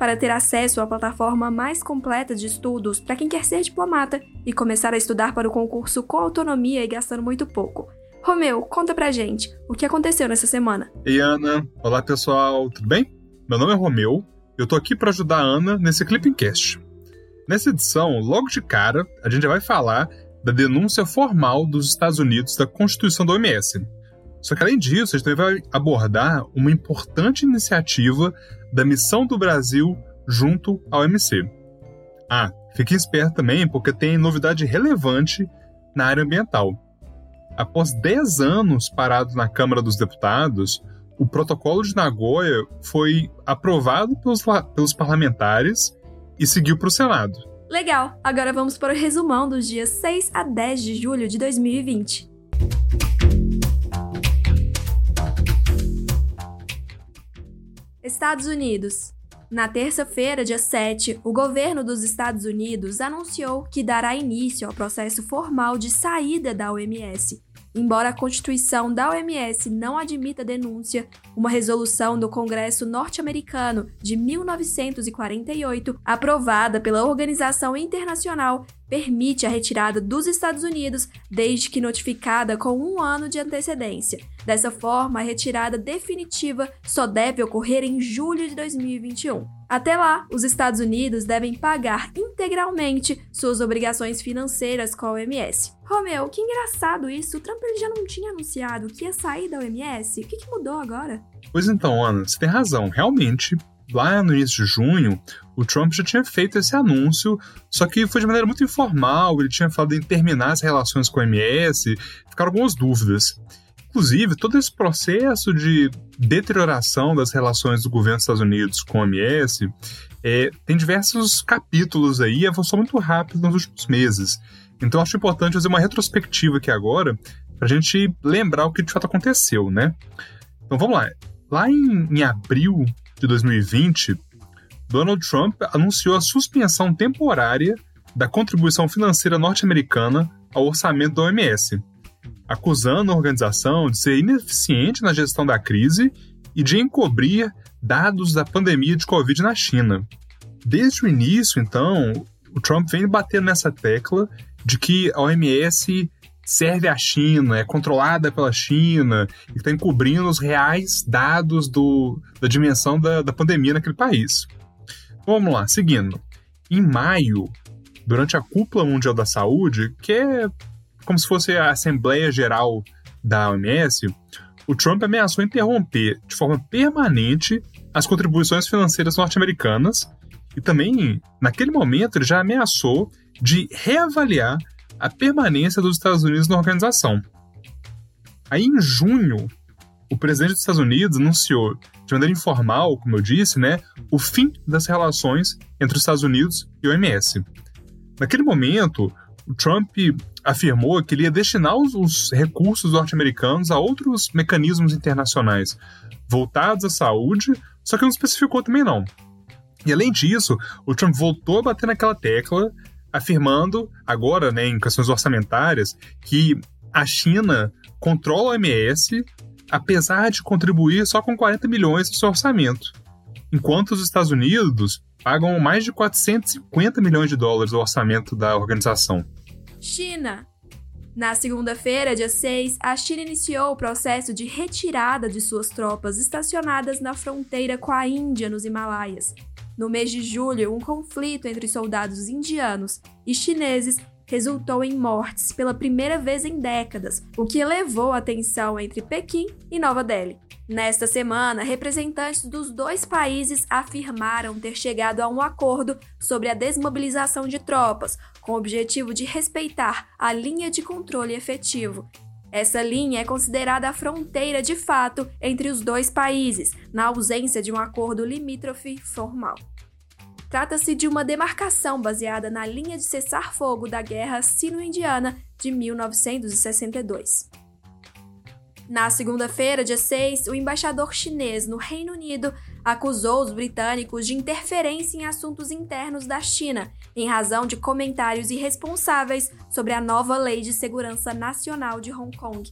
para ter acesso à plataforma mais completa de estudos para quem quer ser diplomata e começar a estudar para o concurso com autonomia e gastando muito pouco. Romeu, conta pra gente, o que aconteceu nessa semana? Ei, Ana. Olá, pessoal, tudo bem? Meu nome é Romeu eu tô aqui para ajudar a Ana nesse Clipping Cast. Nessa edição, logo de cara, a gente vai falar da denúncia formal dos Estados Unidos da Constituição da OMS, só que além disso, a gente também vai abordar uma importante iniciativa da missão do Brasil junto ao OMC. Ah, fique esperto também, porque tem novidade relevante na área ambiental. Após 10 anos parado na Câmara dos Deputados, o Protocolo de Nagoya foi aprovado pelos, pelos parlamentares e seguiu para o Senado. Legal! Agora vamos para o resumão dos dias 6 a 10 de julho de 2020. Estados Unidos. Na terça-feira, dia 7, o governo dos Estados Unidos anunciou que dará início ao processo formal de saída da OMS Embora a Constituição da OMS não admita denúncia, uma resolução do Congresso norte-americano de 1948, aprovada pela organização internacional, permite a retirada dos Estados Unidos desde que notificada com um ano de antecedência. Dessa forma, a retirada definitiva só deve ocorrer em julho de 2021. Até lá, os Estados Unidos devem pagar integralmente suas obrigações financeiras com a OMS. Romeu, que engraçado isso. O Trump já não tinha anunciado que ia sair da OMS. O que, que mudou agora? Pois então, Ana, você tem razão. Realmente, lá no início de junho, o Trump já tinha feito esse anúncio, só que foi de maneira muito informal. Ele tinha falado em terminar as relações com a OMS, ficaram algumas dúvidas. Inclusive, todo esse processo de deterioração das relações do governo dos Estados Unidos com a OMS é, tem diversos capítulos aí avançou muito rápido nos últimos meses. Então, acho importante fazer uma retrospectiva aqui agora para a gente lembrar o que de fato aconteceu, né? Então, vamos lá. Lá em, em abril de 2020, Donald Trump anunciou a suspensão temporária da contribuição financeira norte-americana ao orçamento da OMS acusando a organização de ser ineficiente na gestão da crise e de encobrir dados da pandemia de Covid na China. Desde o início, então, o Trump vem batendo nessa tecla de que a OMS serve à China, é controlada pela China e está encobrindo os reais dados do, da dimensão da, da pandemia naquele país. Vamos lá, seguindo. Em maio, durante a Cúpula Mundial da Saúde, que é como se fosse a Assembleia Geral da OMS, o Trump ameaçou interromper de forma permanente as contribuições financeiras norte-americanas e também, naquele momento, ele já ameaçou de reavaliar a permanência dos Estados Unidos na organização. Aí, em junho, o presidente dos Estados Unidos anunciou, de maneira informal, como eu disse, né, o fim das relações entre os Estados Unidos e o OMS. Naquele momento, Trump afirmou que ele ia destinar os, os recursos norte-americanos a outros mecanismos internacionais voltados à saúde, só que não especificou também não. E além disso, o Trump voltou a bater naquela tecla, afirmando, agora né, em questões orçamentárias, que a China controla a OMS, apesar de contribuir só com 40 milhões no seu orçamento, enquanto os Estados Unidos pagam mais de 450 milhões de dólares do orçamento da organização. China. Na segunda-feira, dia 6, a China iniciou o processo de retirada de suas tropas estacionadas na fronteira com a Índia, nos Himalaias. No mês de julho, um conflito entre soldados indianos e chineses resultou em mortes pela primeira vez em décadas, o que elevou a tensão entre Pequim e Nova Delhi. Nesta semana, representantes dos dois países afirmaram ter chegado a um acordo sobre a desmobilização de tropas, com o objetivo de respeitar a linha de controle efetivo. Essa linha é considerada a fronteira de fato entre os dois países, na ausência de um acordo limítrofe formal. Trata-se de uma demarcação baseada na linha de cessar-fogo da Guerra Sino-Indiana de 1962. Na segunda-feira, dia 6, o embaixador chinês no Reino Unido acusou os britânicos de interferência em assuntos internos da China, em razão de comentários irresponsáveis sobre a nova Lei de Segurança Nacional de Hong Kong.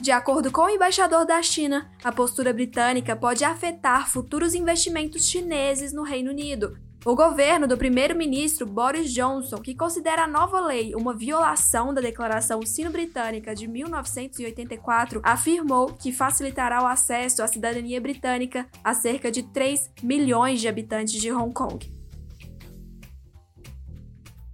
De acordo com o embaixador da China, a postura britânica pode afetar futuros investimentos chineses no Reino Unido, o governo do primeiro-ministro Boris Johnson, que considera a nova lei uma violação da Declaração Sino-Britânica de 1984, afirmou que facilitará o acesso à cidadania britânica a cerca de 3 milhões de habitantes de Hong Kong.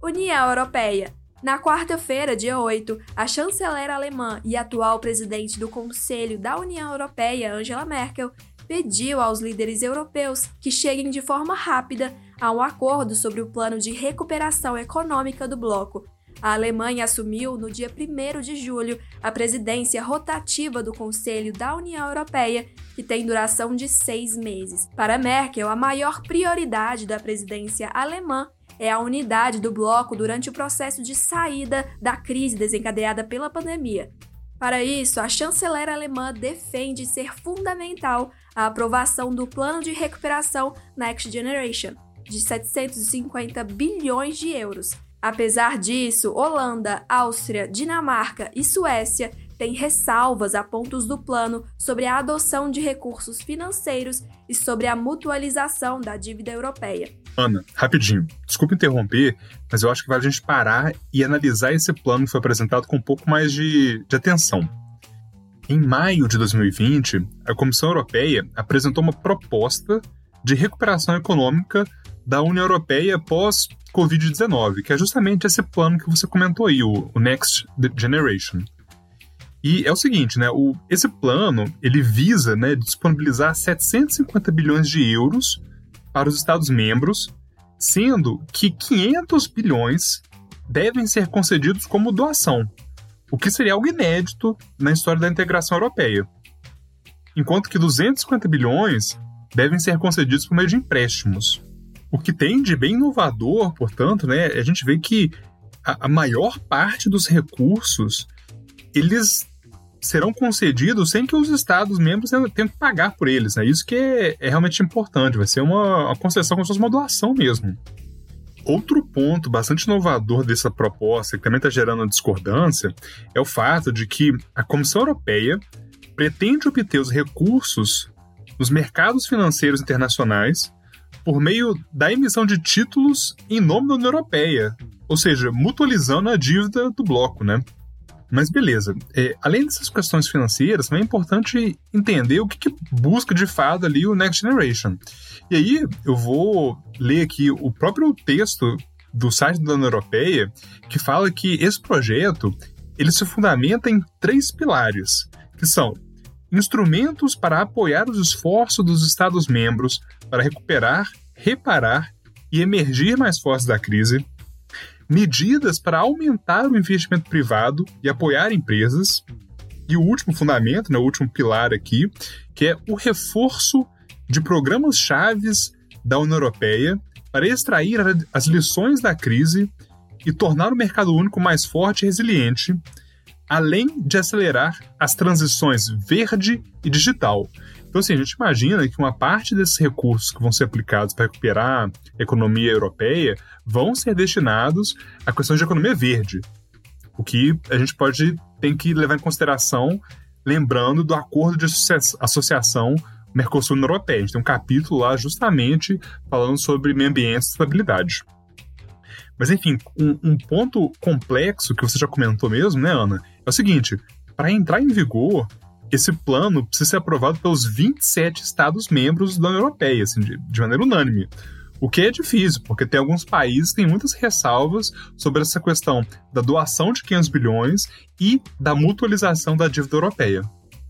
União Europeia. Na quarta-feira, dia 8, a chanceler alemã e atual presidente do Conselho da União Europeia, Angela Merkel, pediu aos líderes europeus que cheguem de forma rápida a um acordo sobre o plano de recuperação econômica do bloco. A Alemanha assumiu, no dia 1 de julho, a presidência rotativa do Conselho da União Europeia, que tem duração de seis meses. Para Merkel, a maior prioridade da presidência alemã é a unidade do bloco durante o processo de saída da crise desencadeada pela pandemia. Para isso, a chanceler alemã defende ser fundamental a aprovação do plano de recuperação Next Generation, de 750 bilhões de euros. Apesar disso, Holanda, Áustria, Dinamarca e Suécia têm ressalvas a pontos do plano sobre a adoção de recursos financeiros e sobre a mutualização da dívida europeia. Ana, rapidinho, desculpa interromper, mas eu acho que vale a gente parar e analisar esse plano que foi apresentado com um pouco mais de, de atenção. Em maio de 2020, a Comissão Europeia apresentou uma proposta de recuperação econômica da União Europeia pós-Covid-19, que é justamente esse plano que você comentou aí, o, o Next Generation. E é o seguinte, né? O, esse plano ele visa né, disponibilizar 750 bilhões de euros para os Estados-membros, sendo que 500 bilhões devem ser concedidos como doação, o que seria algo inédito na história da integração europeia. Enquanto que 250 bilhões devem ser concedidos por meio de empréstimos. O que tem de bem inovador, portanto, né, a gente vê que a, a maior parte dos recursos eles serão concedidos sem que os Estados-membros tenham que pagar por eles. Né? Isso que é, é realmente importante, vai ser uma, uma concessão fosse uma doação mesmo. Outro ponto bastante inovador dessa proposta, que também está gerando discordância, é o fato de que a Comissão Europeia pretende obter os recursos nos mercados financeiros internacionais por meio da emissão de títulos em nome da União Europeia, ou seja, mutualizando a dívida do bloco, né? Mas beleza, é, além dessas questões financeiras, também é importante entender o que, que, busca de fato ali o Next Generation. E aí eu vou ler aqui o próprio texto do site da União Europeia, que fala que esse projeto ele se fundamenta em três pilares, que são instrumentos para apoiar os esforços dos Estados-membros para recuperar, reparar e emergir mais fortes da crise, medidas para aumentar o investimento privado e apoiar empresas. E o último fundamento, né, o último pilar aqui, que é o reforço de programas chaves da União Europeia para extrair as lições da crise e tornar o mercado único mais forte e resiliente, além de acelerar as transições verde e digital. Então, assim, a gente imagina que uma parte desses recursos que vão ser aplicados para recuperar a economia europeia vão ser destinados à questão de economia verde. O que a gente pode tem que levar em consideração, lembrando do acordo de associação Mercosul-União Europeia. A gente tem um capítulo lá justamente falando sobre meio ambiente e estabilidade. Mas, enfim, um, um, ponto complexo que você já comentou mesmo, né, Ana, é o seguinte: para entrar em vigor, esse plano precisa ser aprovado pelos 27 Estados-membros da União Europeia, assim, de, de maneira unânime. O que é difícil, porque tem alguns países que têm muitas ressalvas sobre essa questão da doação de 500 bilhões e da mutualização da dívida europeia.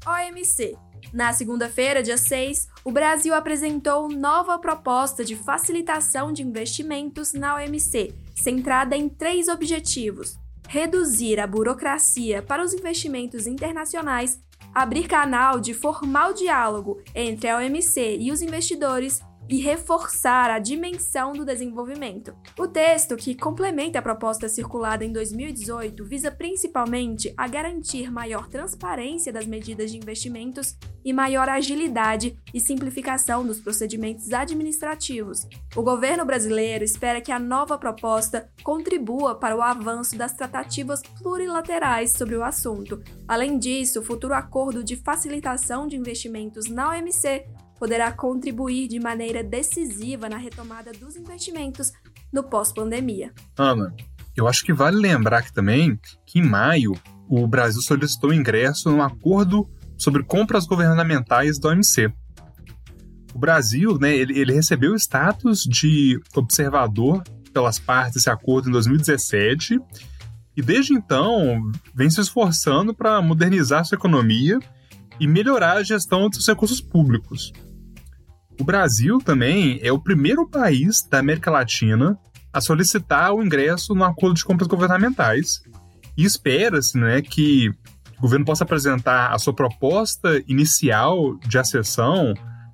OMC. Na segunda-feira, dia 6, o Brasil apresentou nova proposta de facilitação de investimentos na OMC, centrada em três objetivos: reduzir a burocracia para os investimentos internacionais, abrir canal de formal diálogo entre a OMC e os investidores e reforçar a dimensão do desenvolvimento. O texto, que complementa a proposta circulada em 2018, visa principalmente a garantir maior transparência das medidas de investimentos e maior agilidade e simplificação dos procedimentos administrativos. O governo brasileiro espera que a nova proposta contribua para o avanço das tratativas plurilaterais sobre o assunto. Além disso, o futuro acordo de facilitação de investimentos na OMC poderá contribuir de maneira decisiva na retomada dos investimentos no pós-pandemia. Ana, eu acho que vale lembrar aqui também que em maio o Brasil solicitou ingresso no acordo sobre compras governamentais da OMC. O Brasil, né, ele, ele recebeu o status de observador pelas partes desse acordo em 2017 e desde então vem se esforçando para modernizar sua economia e melhorar a gestão dos recursos públicos. O Brasil também é o primeiro país da América Latina a solicitar o ingresso no acordo de compras governamentais e espera-se né, que o governo possa apresentar a sua proposta inicial de acessão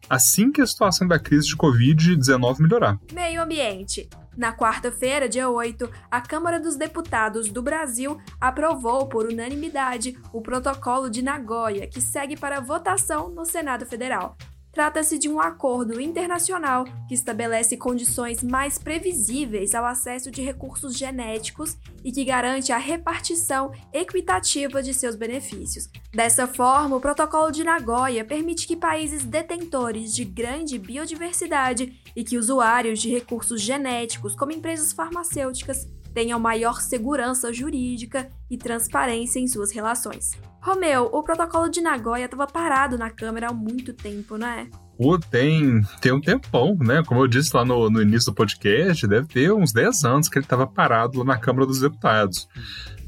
assim que a situação da crise de Covid-19 melhorar. Meio ambiente. Na quarta-feira, dia 8, a Câmara dos Deputados do Brasil aprovou por unanimidade o Protocolo de Nagoya, que segue para votação no Senado Federal. Trata-se de um acordo internacional que estabelece condições mais previsíveis ao acesso de recursos genéticos e que garante a repartição equitativa de seus benefícios. Dessa forma, o Protocolo de Nagoya permite que países detentores de grande biodiversidade e que usuários de recursos genéticos, como empresas farmacêuticas, tenham maior segurança jurídica e transparência em suas relações. Romeu, o protocolo de Nagoya estava parado na Câmara há muito tempo, não é? Pô, tem, tem um tempão, né? Como eu disse lá no, no início do podcast, deve ter uns 10 anos que ele estava parado lá na Câmara dos Deputados.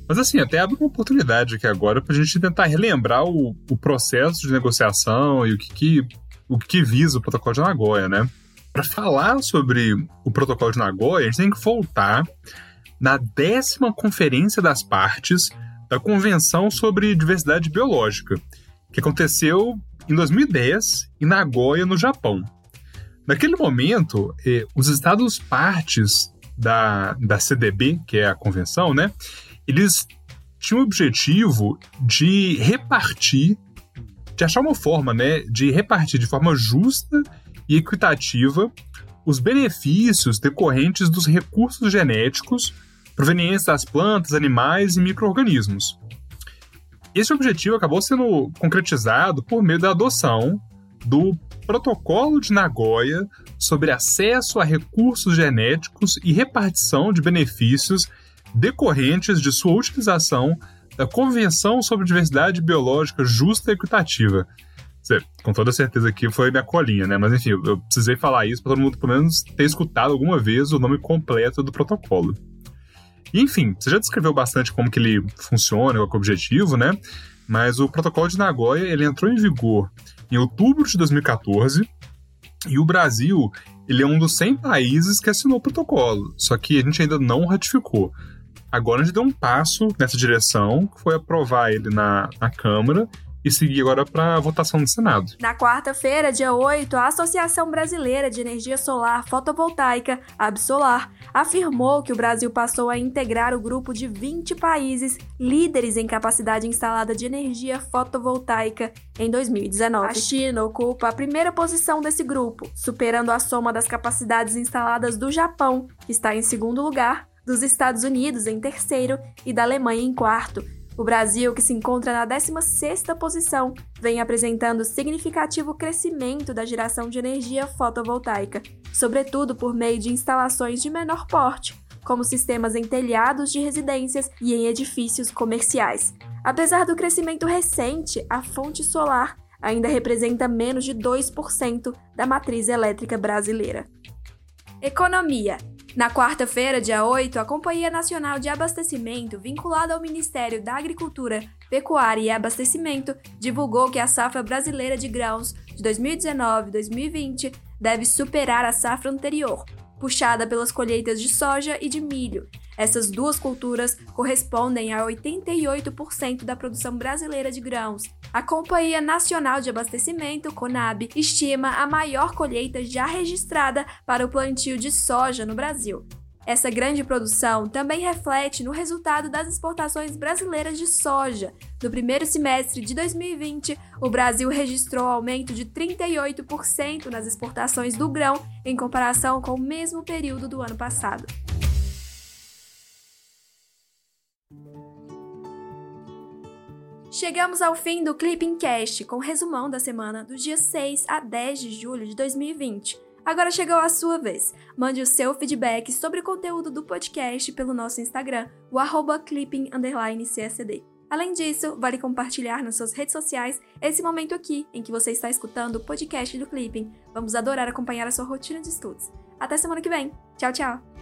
Mas assim, até abre uma oportunidade aqui agora para a gente tentar relembrar o, o, processo de negociação e o que, que, o que visa o protocolo de Nagoya, né? Para falar sobre o protocolo de Nagoya, a gente tem que voltar na décima Conferência das Partes da Convenção sobre Diversidade Biológica, que aconteceu em 2010 em Nagoya, no Japão. Naquele momento, eh, os estados partes da, da CDB, que é a convenção, né, eles tinham o objetivo de repartir, de achar uma forma né, de repartir de forma justa e equitativa os benefícios decorrentes dos recursos genéticos provenientes das plantas, animais e micro-organismos. Esse objetivo acabou sendo concretizado por meio da adoção do Protocolo de Nagoya sobre acesso a recursos genéticos e repartição de benefícios decorrentes de sua utilização da Convenção sobre Diversidade Biológica Justa e Equitativa. Com toda certeza aqui foi minha colinha, né? Mas enfim, eu precisei falar isso para todo mundo pelo menos ter escutado alguma vez o nome completo do protocolo. Enfim, você já descreveu bastante como que ele funciona, qual é o objetivo, né? Mas o protocolo de Nagoya, ele entrou em vigor em outubro de 2014 e o Brasil, ele é um dos 100 países que assinou o protocolo, só que a gente ainda não ratificou. Agora a gente deu um passo nessa direção, que foi aprovar ele na, na Câmara e seguir agora para a votação do Senado. Na quarta-feira, dia 8, a Associação Brasileira de Energia Solar Fotovoltaica, Absolar, afirmou que o Brasil passou a integrar o grupo de 20 países líderes em capacidade instalada de energia fotovoltaica em 2019. A China ocupa a primeira posição desse grupo, superando a soma das capacidades instaladas do Japão, que está em segundo lugar, dos Estados Unidos em terceiro e da Alemanha em quarto o Brasil, que se encontra na 16ª posição, vem apresentando significativo crescimento da geração de energia fotovoltaica, sobretudo por meio de instalações de menor porte, como sistemas em telhados de residências e em edifícios comerciais. Apesar do crescimento recente, a fonte solar ainda representa menos de 2% da matriz elétrica brasileira. Economia na quarta-feira, dia 8, a Companhia Nacional de Abastecimento, vinculada ao Ministério da Agricultura, Pecuária e Abastecimento, divulgou que a safra brasileira de grãos de 2019-2020 deve superar a safra anterior, puxada pelas colheitas de soja e de milho. Essas duas culturas correspondem a 88% da produção brasileira de grãos. A Companhia Nacional de Abastecimento, CONAB, estima a maior colheita já registrada para o plantio de soja no Brasil. Essa grande produção também reflete no resultado das exportações brasileiras de soja. No primeiro semestre de 2020, o Brasil registrou aumento de 38% nas exportações do grão em comparação com o mesmo período do ano passado. Chegamos ao fim do Clipping Cast, com resumão da semana do dia 6 a 10 de julho de 2020. Agora chegou a sua vez. Mande o seu feedback sobre o conteúdo do podcast pelo nosso Instagram, o arroba clipping__csd. Além disso, vale compartilhar nas suas redes sociais esse momento aqui em que você está escutando o podcast do Clipping. Vamos adorar acompanhar a sua rotina de estudos. Até semana que vem. Tchau, tchau!